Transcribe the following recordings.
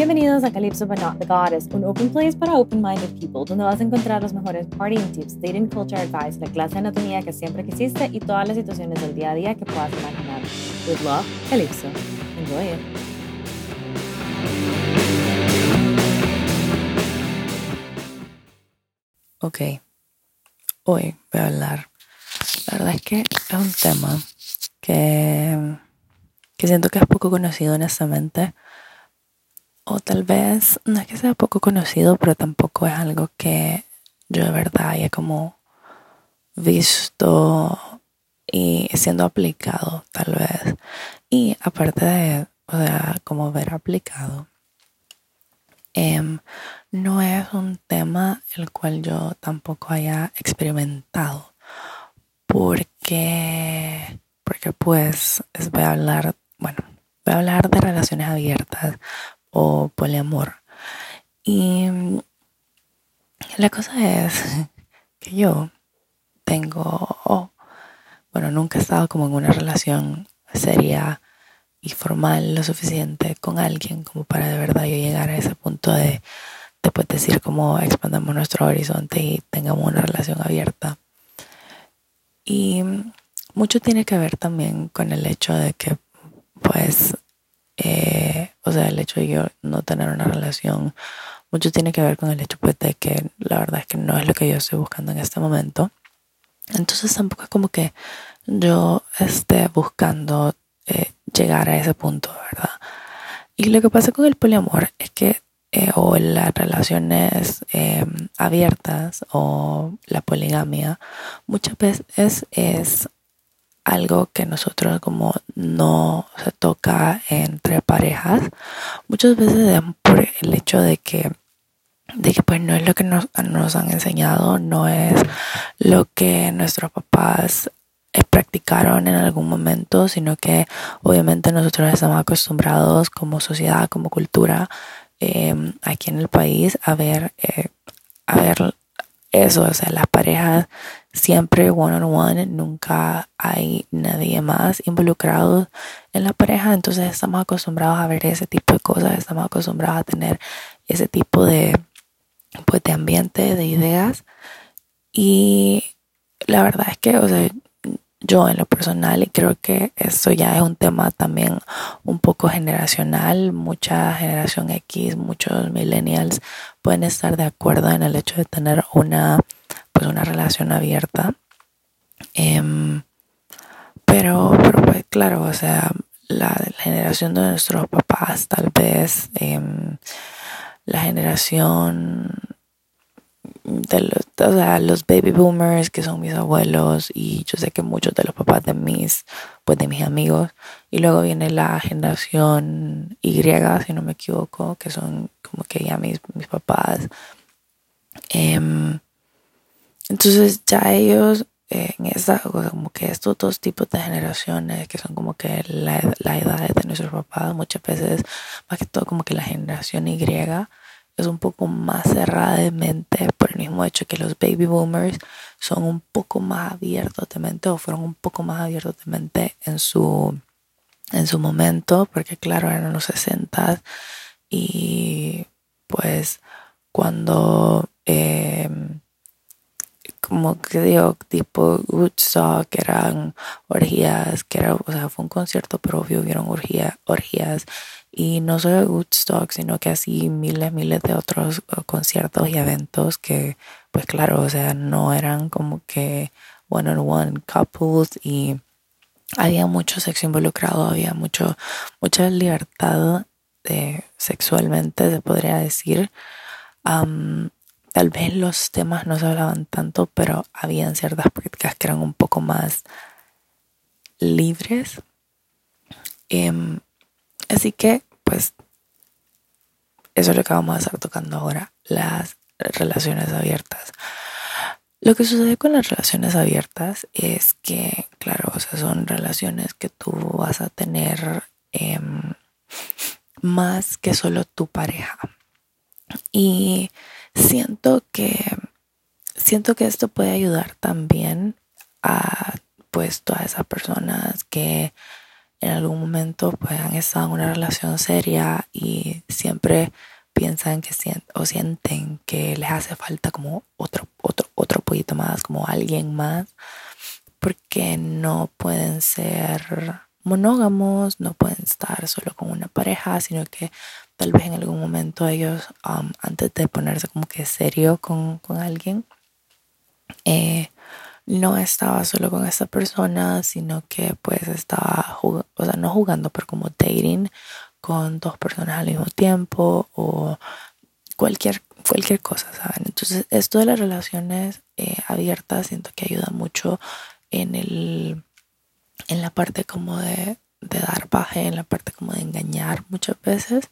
Bienvenidos a Calypso but not the Goddess, un open place para open-minded people, donde vas a encontrar los mejores partying tips, dating culture advice, la clase de anatomía que siempre quisiste y todas las situaciones del día a día que puedas imaginar. With love, Calypso. Enjoy it. Ok, hoy voy a hablar. La verdad es que es un tema que, que siento que es poco conocido honestamente o tal vez no es que sea poco conocido, pero tampoco es algo que yo de verdad haya como visto y siendo aplicado tal vez. Y aparte de, o sea, como ver aplicado, em, no es un tema el cual yo tampoco haya experimentado. Porque, porque pues voy a hablar, bueno, voy a hablar de relaciones abiertas, o poliamor. Y la cosa es que yo tengo, bueno, nunca he estado como en una relación seria y formal lo suficiente con alguien como para de verdad yo llegar a ese punto de después decir cómo expandamos nuestro horizonte y tengamos una relación abierta. Y mucho tiene que ver también con el hecho de que pues eh, o sea, el hecho de yo no tener una relación, mucho tiene que ver con el hecho pues, de que la verdad es que no es lo que yo estoy buscando en este momento. Entonces tampoco es como que yo esté buscando eh, llegar a ese punto, ¿verdad? Y lo que pasa con el poliamor es que, eh, o las relaciones abiertas o la poligamia, muchas veces es algo que nosotros como no se toca entre parejas, muchas veces por el hecho de que de que pues no es lo que nos, nos han enseñado, no es lo que nuestros papás eh, practicaron en algún momento, sino que obviamente nosotros estamos acostumbrados como sociedad, como cultura, em, aquí en el país a ver, eh, a ver eso, o sea, las parejas siempre one on one, nunca hay nadie más involucrado en la pareja, entonces estamos acostumbrados a ver ese tipo de cosas, estamos acostumbrados a tener ese tipo de pues de ambiente, de ideas. Y la verdad es que, o sea, yo en lo personal y creo que esto ya es un tema también un poco generacional, mucha generación X, muchos millennials pueden estar de acuerdo en el hecho de tener una pues una relación abierta. Em, pero, pues claro, o sea, la, generación de nuestros papás, tal vez, em, la generación de los, o sea, los baby boomers que son mis abuelos y yo sé que muchos de los papás de mis pues de mis amigos y luego viene la generación Y si no me equivoco que son como que ya mis, mis papás em, entonces ya ellos eh, en esa, como que estos dos tipos de generaciones que son como que la, la edad de nuestros papás, muchas veces, más que todo como que la generación Y es un poco más cerrada de mente por el mismo hecho que los baby boomers son un poco más abiertos de mente o fueron un poco más abiertos de mente en su, en su momento, porque claro, eran los 60 y pues cuando... Eh, como que digo, tipo Woodstock, que eran orgías, que era, o sea, fue un concierto, pero obvio hubieron orgía, orgías. Y no solo Woodstock, sino que así miles, miles de otros uh, conciertos y eventos que, pues claro, o sea, no eran como que one on one couples y había mucho sexo involucrado, había mucho, mucha libertad de, sexualmente, se podría decir. Tal vez los temas no se hablaban tanto, pero habían ciertas prácticas que eran un poco más libres. Em, así que, pues, eso es lo que vamos a estar tocando ahora, las relaciones abiertas. Lo que sucede con las relaciones abiertas es que, claro, o sea, son relaciones que tú vas a tener em, más que solo tu pareja. Y siento que siento que esto puede ayudar también a pues todas esas personas que en algún momento pues han estado en una relación seria y siempre piensan que sienten o sienten que les hace falta como otro, otro, otro poquito más, como alguien más, porque no pueden ser monógamos, no pueden estar solo con una pareja, sino que tal vez en algún momento ellos, um, antes de ponerse como que serio con, con alguien, eh, no estaba solo con esa persona, sino que pues estaba, o sea, no jugando, pero como dating con dos personas al mismo tiempo o cualquier, cualquier cosa, ¿saben? Entonces, esto de las relaciones eh, abiertas siento que ayuda mucho en el, en la parte como de, de dar baje, en la parte como de engañar muchas veces,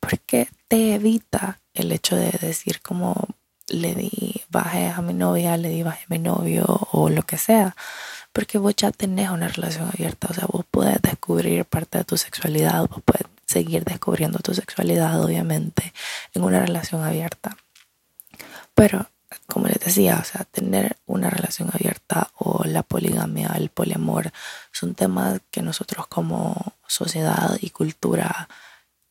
porque te evita el hecho de decir como le di baje a mi novia, le di baje a mi novio o lo que sea. Porque vos ya tenés una relación abierta, o sea, vos puedes descubrir parte de tu sexualidad, vos puedes seguir descubriendo tu sexualidad, obviamente, en una relación abierta. Pero, como les decía, o sea, tener una relación abierta o la poligamia, el poliamor, son temas que nosotros como sociedad y cultura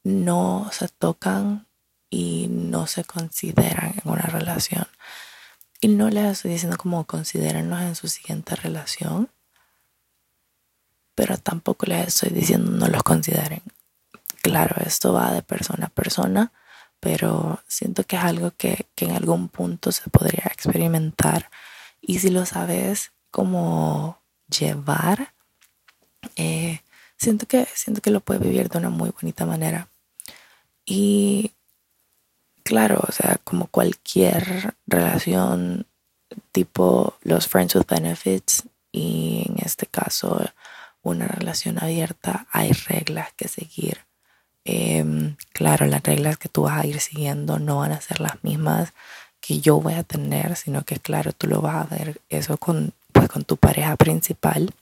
no se tocan y no se consideran en una relación. Y no les estoy diciendo como considérenlos en su siguiente relación, pero tampoco les estoy diciendo no los consideren. Claro, esto va de persona a persona, pero siento que es algo que, que en algún punto se podría experimentar. Y si lo sabes como llevar, eh, siento, que, siento que lo puedes vivir de una muy bonita manera. Y claro, o sea, como cualquier relación tipo los friends with benefits y en este caso una relación abierta, hay reglas que seguir. Em, claro, las reglas que tú vas a ir siguiendo no van a ser las mismas que yo voy a tener, sino que claro, tú lo vas a ver eso con, pues, con tu pareja principal.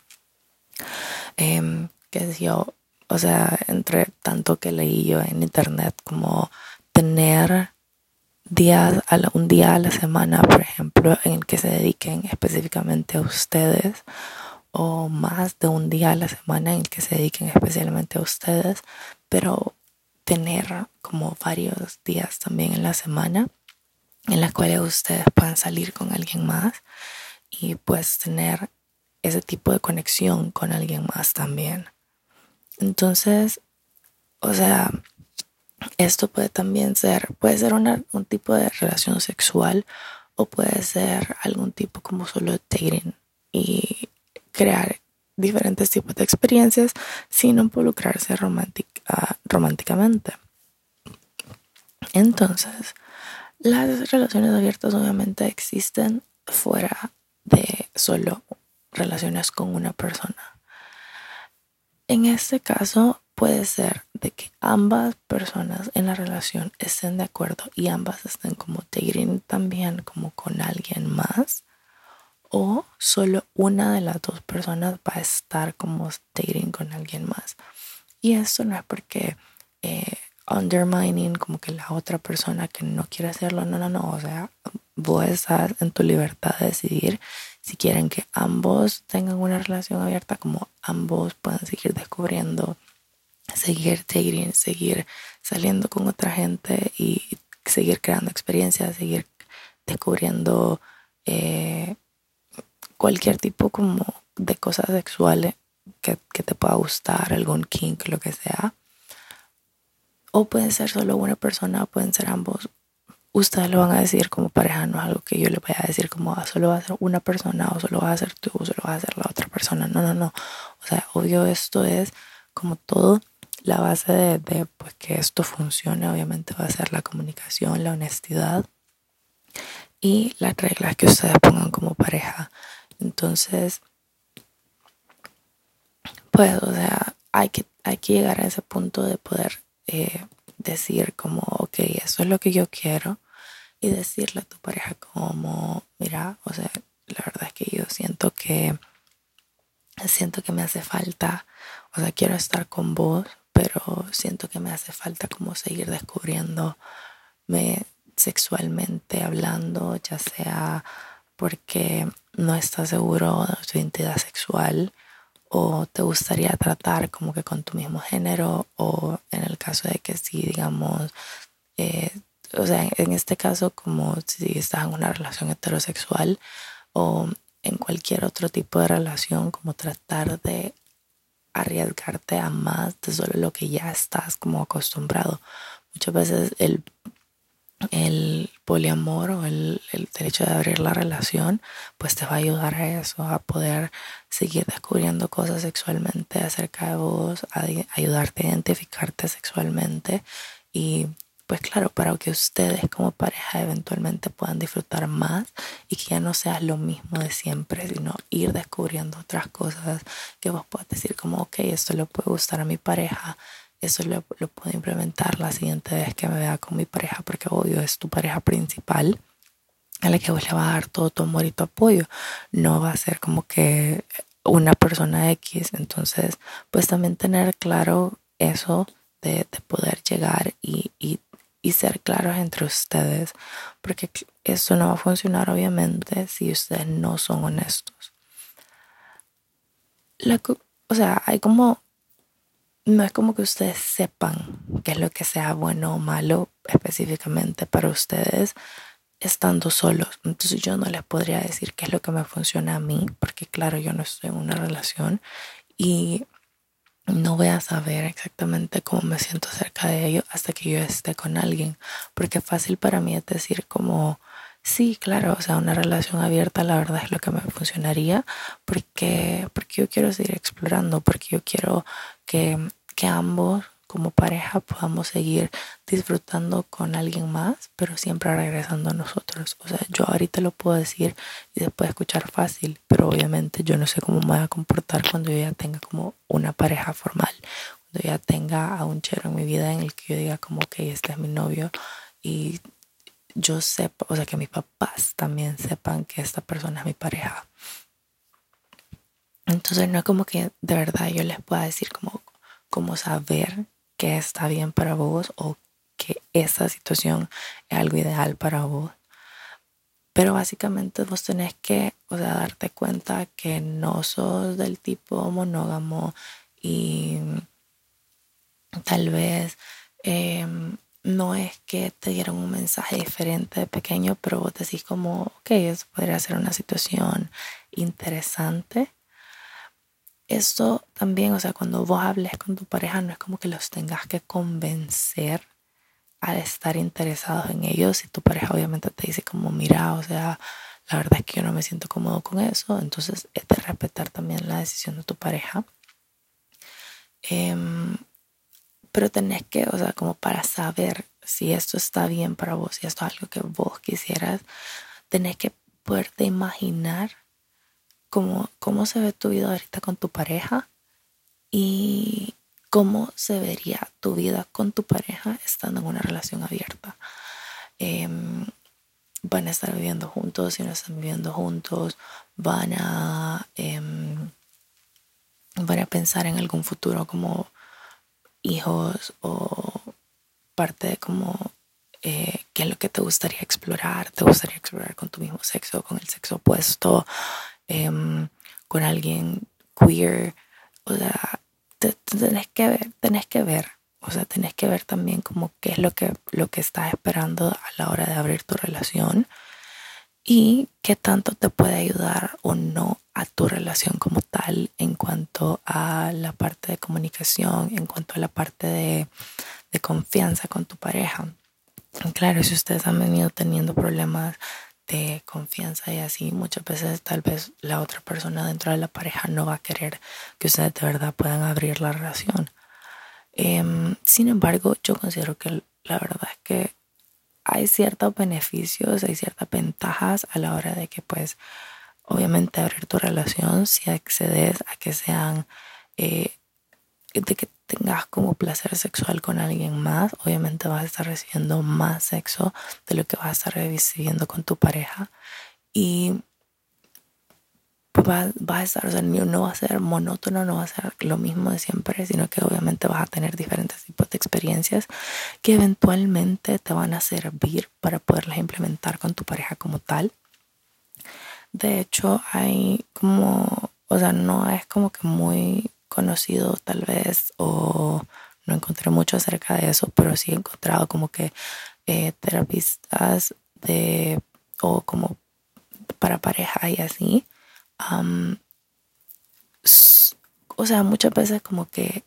Eh, que yo, o sea, entre tanto que leí yo en internet como tener días, un día a la semana, por ejemplo, en el que se dediquen específicamente a ustedes, o más de un día a la semana en el que se dediquen especialmente a ustedes, pero tener como varios días también en la semana en las cuales ustedes puedan salir con alguien más y pues tener ese tipo de conexión con alguien más también. Entonces, o sea, esto puede también ser, puede ser un tipo de relación sexual o puede ser algún tipo como solo dating y crear diferentes tipos de experiencias sin involucrarse ah, románticamente. Entonces, las relaciones abiertas obviamente existen fuera de solo relaciones con una persona. En este caso, puede ser de que ambas personas en la relación estén de acuerdo y ambas estén como dating también como con alguien más o solo una de las dos personas va a estar como dating con alguien más. Y esto no es porque eh, undermining como que la otra persona que no quiere hacerlo, no, no, no, o sea, vos estás en tu libertad de decidir si quieren que ambos tengan una relación abierta, como ambos puedan seguir descubriendo seguir dating, seguir saliendo con otra gente y seguir creando experiencias, seguir descubriendo eh, cualquier tipo como de cosas sexuales que, que, te pueda gustar, algún kink, lo que sea. O puede ser solo una persona, pueden ser ambos. Ustedes lo van a decir como pareja, no es algo que yo le vaya a decir como ah, solo va a ser una persona o solo va a ser tú o solo va a ser la otra persona. No, no, no. O sea, obvio esto es como todo la base de, pues, que esto funcione obviamente va a ser la comunicación, la honestidad y las reglas que ustedes pongan como pareja. Entonces, pues, o sea, hay que, hay que llegar a ese punto de poder eh, decir como, ok, eso es lo que yo quiero y decirle a tu pareja como, mira, o sea, la verdad es que yo siento que siento que me hace falta, o sea, quiero estar con vos, pero siento que me hace falta como seguir descubriéndome sexualmente hablando, ya sea porque no está seguro de su identidad sexual o te gustaría tratar como que con tu mismo género o en el caso de que sí, digamos, eh, o sea, en este caso como si estás en una relación heterosexual o en cualquier otro tipo de relación, como tratar de arriesgarte a más de solo lo que ya estás como acostumbrado. Muchas veces el, el poliamor o el, el, derecho de abrir la relación, pues te va a ayudar a eso, a poder seguir descubriendo cosas sexualmente acerca de vos, a ayudarte a identificarte sexualmente y pues claro, para que ustedes como pareja eventualmente puedan disfrutar más y que ya no sea lo mismo de siempre, sino ir descubriendo otras cosas que vos puedas decir como, ok, esto le puede gustar a mi pareja, eso lo, puedo implementar la siguiente vez que me vea con mi pareja, porque obvio es tu pareja principal a la que vos le vas a dar todo tu amor y tu apoyo. No va a ser como que una persona X. Entonces, pues también tener claro eso de, de poder llegar y, y y ser claros entre ustedes, porque eso no va a funcionar obviamente si ustedes no son honestos. o sea, hay como, no es como que ustedes sepan qué es lo que sea bueno o malo específicamente para ustedes estando solos. Entonces yo no les podría decir qué es lo que me funciona a mí, porque claro, yo no estoy en una relación y no voy a saber exactamente cómo me siento acerca de ello hasta que yo esté con alguien, porque fácil para mí es decir como, sí, claro, o sea, una relación abierta la verdad es lo que me funcionaría, porque, porque yo quiero seguir explorando, porque yo quiero que, que ambos como pareja podamos seguir disfrutando con alguien más, pero siempre regresando a nosotros. O sea, yo ahorita lo puedo decir y después escuchar fácil, pero obviamente yo no sé cómo me voy a comportar cuando yo ya tenga como una pareja formal, cuando ya tenga a un chero en mi vida en el que yo diga como que este es mi novio y yo sepa, o sea, que mis papás también sepan que esta persona es mi pareja. Entonces no es como que de verdad yo les pueda decir como, como saber que está bien para vos o que esa situación es algo ideal para vos. Pero básicamente vos tenés que, o sea, darte cuenta que no sos del tipo monógamo y tal vez em, no es que te dieron un mensaje diferente de pequeño, pero vos decís como, ok, eso podría ser una situación interesante esto también, o sea, cuando vos hables con tu pareja, no es como que los tengas que convencer a estar interesados en ellos. Y tu pareja obviamente te dice como, mira, o sea, la verdad es que yo no me siento cómodo con eso. Entonces es de respetar también la decisión de tu pareja. Em, pero tenés que, o sea, como para saber si esto está bien para vos, si esto es algo que vos quisieras, tenés que poderte imaginar cómo, se ve tu vida ahorita con tu pareja y cómo se vería tu vida con tu pareja estando en una relación abierta. Em, van a estar viviendo juntos, si no están viviendo juntos, van a, em, van a pensar en algún futuro como hijos o parte de como eh, qué es lo que te gustaría explorar, te gustaría explorar con tu mismo sexo, con el sexo opuesto, Em, con alguien queer. O sea, tenés que ver, tenés que ver. O sea, tenés que ver también como qué es lo que, lo que estás esperando a la hora de abrir tu relación y qué tanto te puede ayudar o no a tu relación como tal en cuanto a la parte de comunicación, en cuanto a la parte de, de confianza con tu pareja. Claro, si ustedes han venido teniendo problemas de confianza y así muchas veces tal vez la otra persona dentro de la pareja no va a querer que ustedes de verdad puedan abrir la relación. Em, sin embargo, yo considero que la verdad es que hay ciertos beneficios, hay ciertas ventajas a la hora de que pues obviamente abrir tu relación si accedes a que sean eh, de que tengas como placer sexual con alguien más, obviamente vas a estar recibiendo más sexo de lo que vas a estar recibiendo con tu pareja. Y vas, a estar, o sea, no va a ser monótono, no va a ser lo mismo de siempre, sino que obviamente vas a tener diferentes tipos de experiencias que eventualmente te van a servir para poderlas implementar con tu pareja como tal. De hecho, hay como o sea, no es como que muy conocido tal vez o no encontré mucho acerca de eso, pero sí he encontrado como que eh, terapistas de o como para pareja y así. O sea, muchas veces como que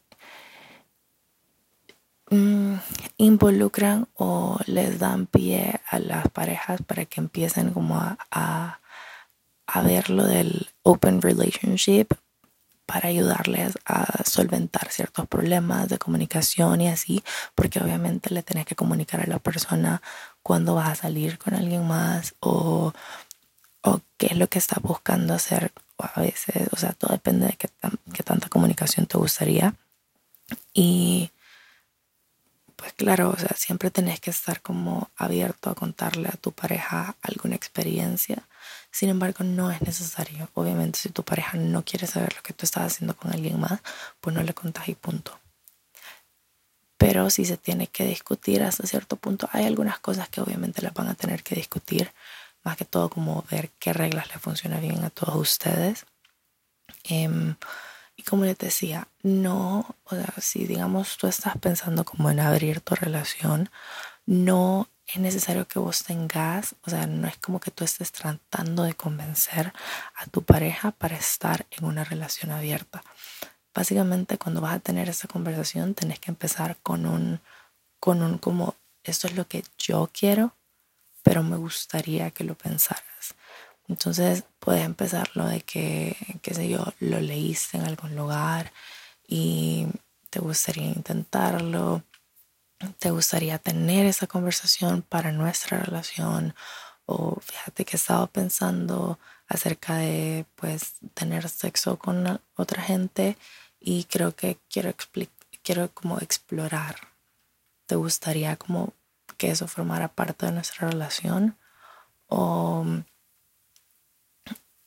mm, involucran o les dan pie a las parejas para que empiecen como a, a, ver lo del open relationship para ayudarles a solventar ciertos problemas de comunicación y así, porque obviamente le tenés que comunicar a la persona cuándo vas a salir con alguien más o, o qué es lo que estás buscando hacer a veces, o sea, todo depende de qué, qué tanta comunicación te gustaría. Y pues claro, o sea, siempre tenés que estar como abierto a contarle a tu pareja alguna experiencia sin embargo, no es necesario. Obviamente, si tu pareja no quiere saber lo que tú estás haciendo con alguien más, pues no le contas y punto. Pero si se tiene que discutir hasta cierto punto, hay algunas cosas que obviamente las van a tener que discutir, más que todo como ver qué reglas le funcionan bien a todos ustedes. Em, y como les decía, no, o sea, si digamos tú estás pensando como en abrir tu relación, no es necesario que vos tengas, o sea, no es como que tú estés tratando de convencer a tu pareja para estar en una relación abierta. Básicamente cuando vas a tener esa conversación tenés que empezar con un, con un como, esto es lo que yo quiero, pero me gustaría que lo pensaras. Entonces puedes empezar lo de que, qué sé yo, lo leíste en algún lugar y te gustaría intentarlo te gustaría tener esa conversación para nuestra relación o fíjate que he estado pensando acerca de pues tener sexo con otra gente y creo que quiero quiero como explorar te gustaría como que eso formara parte de nuestra relación o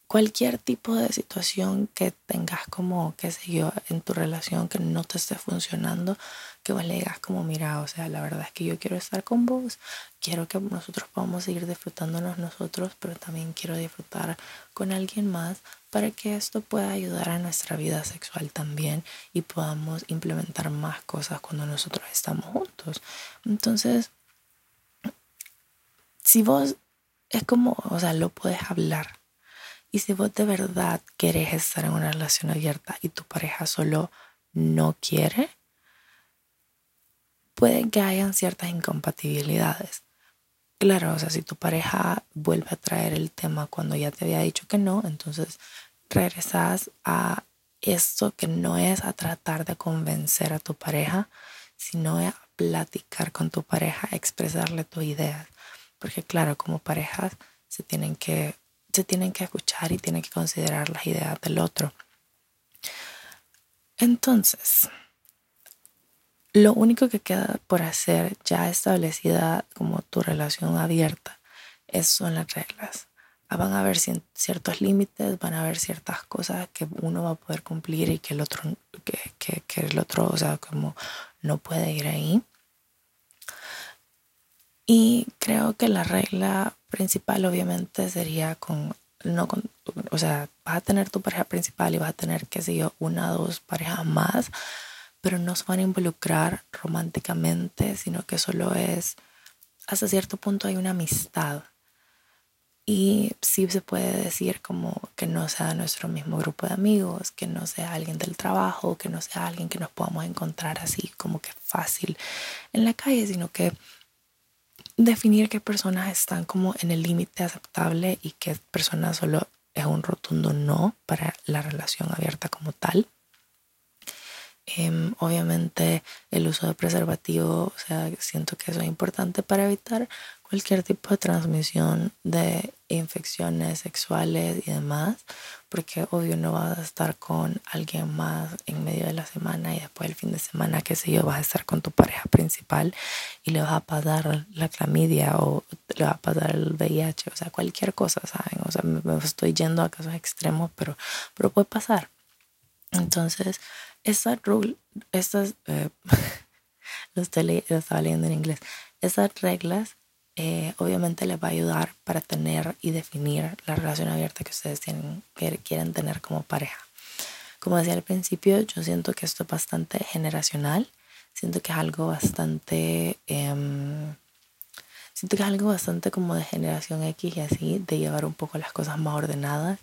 cualquier tipo de situación que tengas como, qué sé yo, en tu relación que no te esté funcionando, que vos le digas como, mira, o sea, la verdad es que yo quiero estar con vos, quiero que nosotros podamos seguir disfrutándonos nosotros, pero también quiero disfrutar con alguien más para que esto pueda ayudar a nuestra vida sexual también y podamos implementar más cosas cuando nosotros estamos juntos. Entonces, si vos es como, o sea, lo puedes hablar y si vos de verdad querés estar en una relación abierta y tu pareja solo no quiere, puede que hayan ciertas incompatibilidades. Claro, o sea, si tu pareja vuelve a traer el tema cuando ya te había dicho que no, entonces regresas a esto que no es a tratar de convencer a tu pareja, sino a platicar con tu pareja, expresarle tus ideas. Porque claro, como parejas se tienen que se tienen que escuchar y tienen que considerar las ideas del otro. Entonces, lo único que queda por hacer ya establecida como tu relación abierta es, son las reglas. Ah, van a haber ciertos límites, van a haber ciertas cosas que uno va a poder cumplir y que el otro, que, que, que el otro, o sea, como no puede ir ahí. Y creo que la regla principal obviamente sería con, no con, o sea, vas a tener tu pareja principal y vas a tener, qué sé yo, una o dos parejas más, pero no se van a involucrar románticamente, sino que solo es, hasta cierto punto hay una amistad. Y sí se puede decir como que no sea nuestro mismo grupo de amigos, que no sea alguien del trabajo, que no sea alguien que nos podamos encontrar así como que fácil en la calle, sino que definir qué personas están como en el límite aceptable y qué personas solo es un rotundo no para la relación abierta como tal. Em, obviamente el uso de preservativo, o sea, siento que eso es importante para evitar cualquier tipo de transmisión de infecciones sexuales y demás, porque obvio no vas a estar con alguien más en medio de la semana y después el fin de semana, qué sé yo, vas a estar con tu pareja principal y le vas a pasar la clamidia o le vas a pasar el VIH, o sea, cualquier cosa, ¿saben? O sea, me, estoy yendo a casos extremos, pero, pero puede pasar. Entonces, esta rule, estas, eh, estaba leyendo en inglés, esas reglas eh, obviamente les va a ayudar para tener y definir la relación abierta que ustedes tienen, que quieren tener como pareja. como decía al principio, yo siento que esto es bastante generacional, siento que es algo bastante... Em, siento que es algo bastante como de generación X y así, de llevar un poco las cosas más ordenadas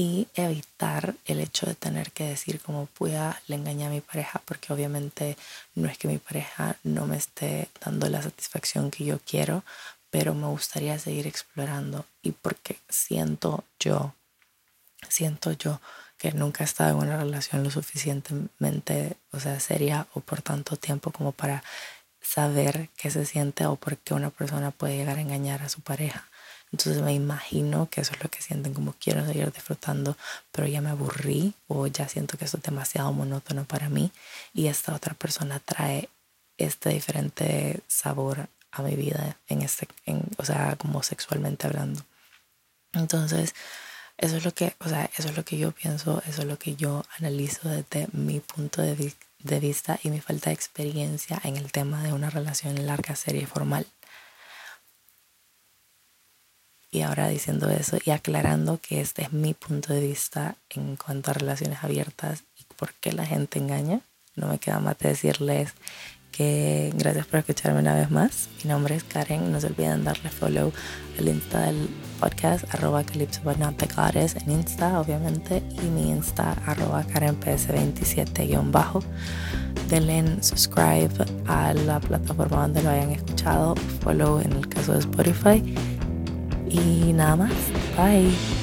y evitar el hecho de tener que decir como puya le engañé a mi pareja porque obviamente no es que mi pareja no me esté dando la satisfacción que yo quiero pero me gustaría seguir explorando. Y porque siento yo siento yo que nunca he estado en una relación lo suficientemente o sea seria o por tanto tiempo como para saber qué se siente o por qué una persona puede llegar a engañar a su pareja entonces me imagino que eso es lo que sienten, como quiero seguir disfrutando, pero ya me aburrí o ya siento que esto es demasiado monótono para mí y esta otra persona trae este diferente sabor a mi vida, en este, en, o sea, como sexualmente hablando. Entonces, eso es lo que, o sea, eso es lo que yo pienso, eso es lo que yo analizo desde mi punto de, de vista y mi falta de experiencia en el tema de una relación larga, seria y formal. Y ahora diciendo eso y aclarando que este es mi punto de vista en cuanto a relaciones abiertas y por qué la gente engaña, no me queda más de decirles que gracias por escucharme una vez más. Mi nombre es Karen. No se olviden darle follow al Insta del podcast, arroba Calypso en Insta, obviamente, y mi Insta, arroba KarenPS27-bajo. Denle subscribe a la plataforma donde lo hayan escuchado, follow en el caso de Spotify y nada más. Bye.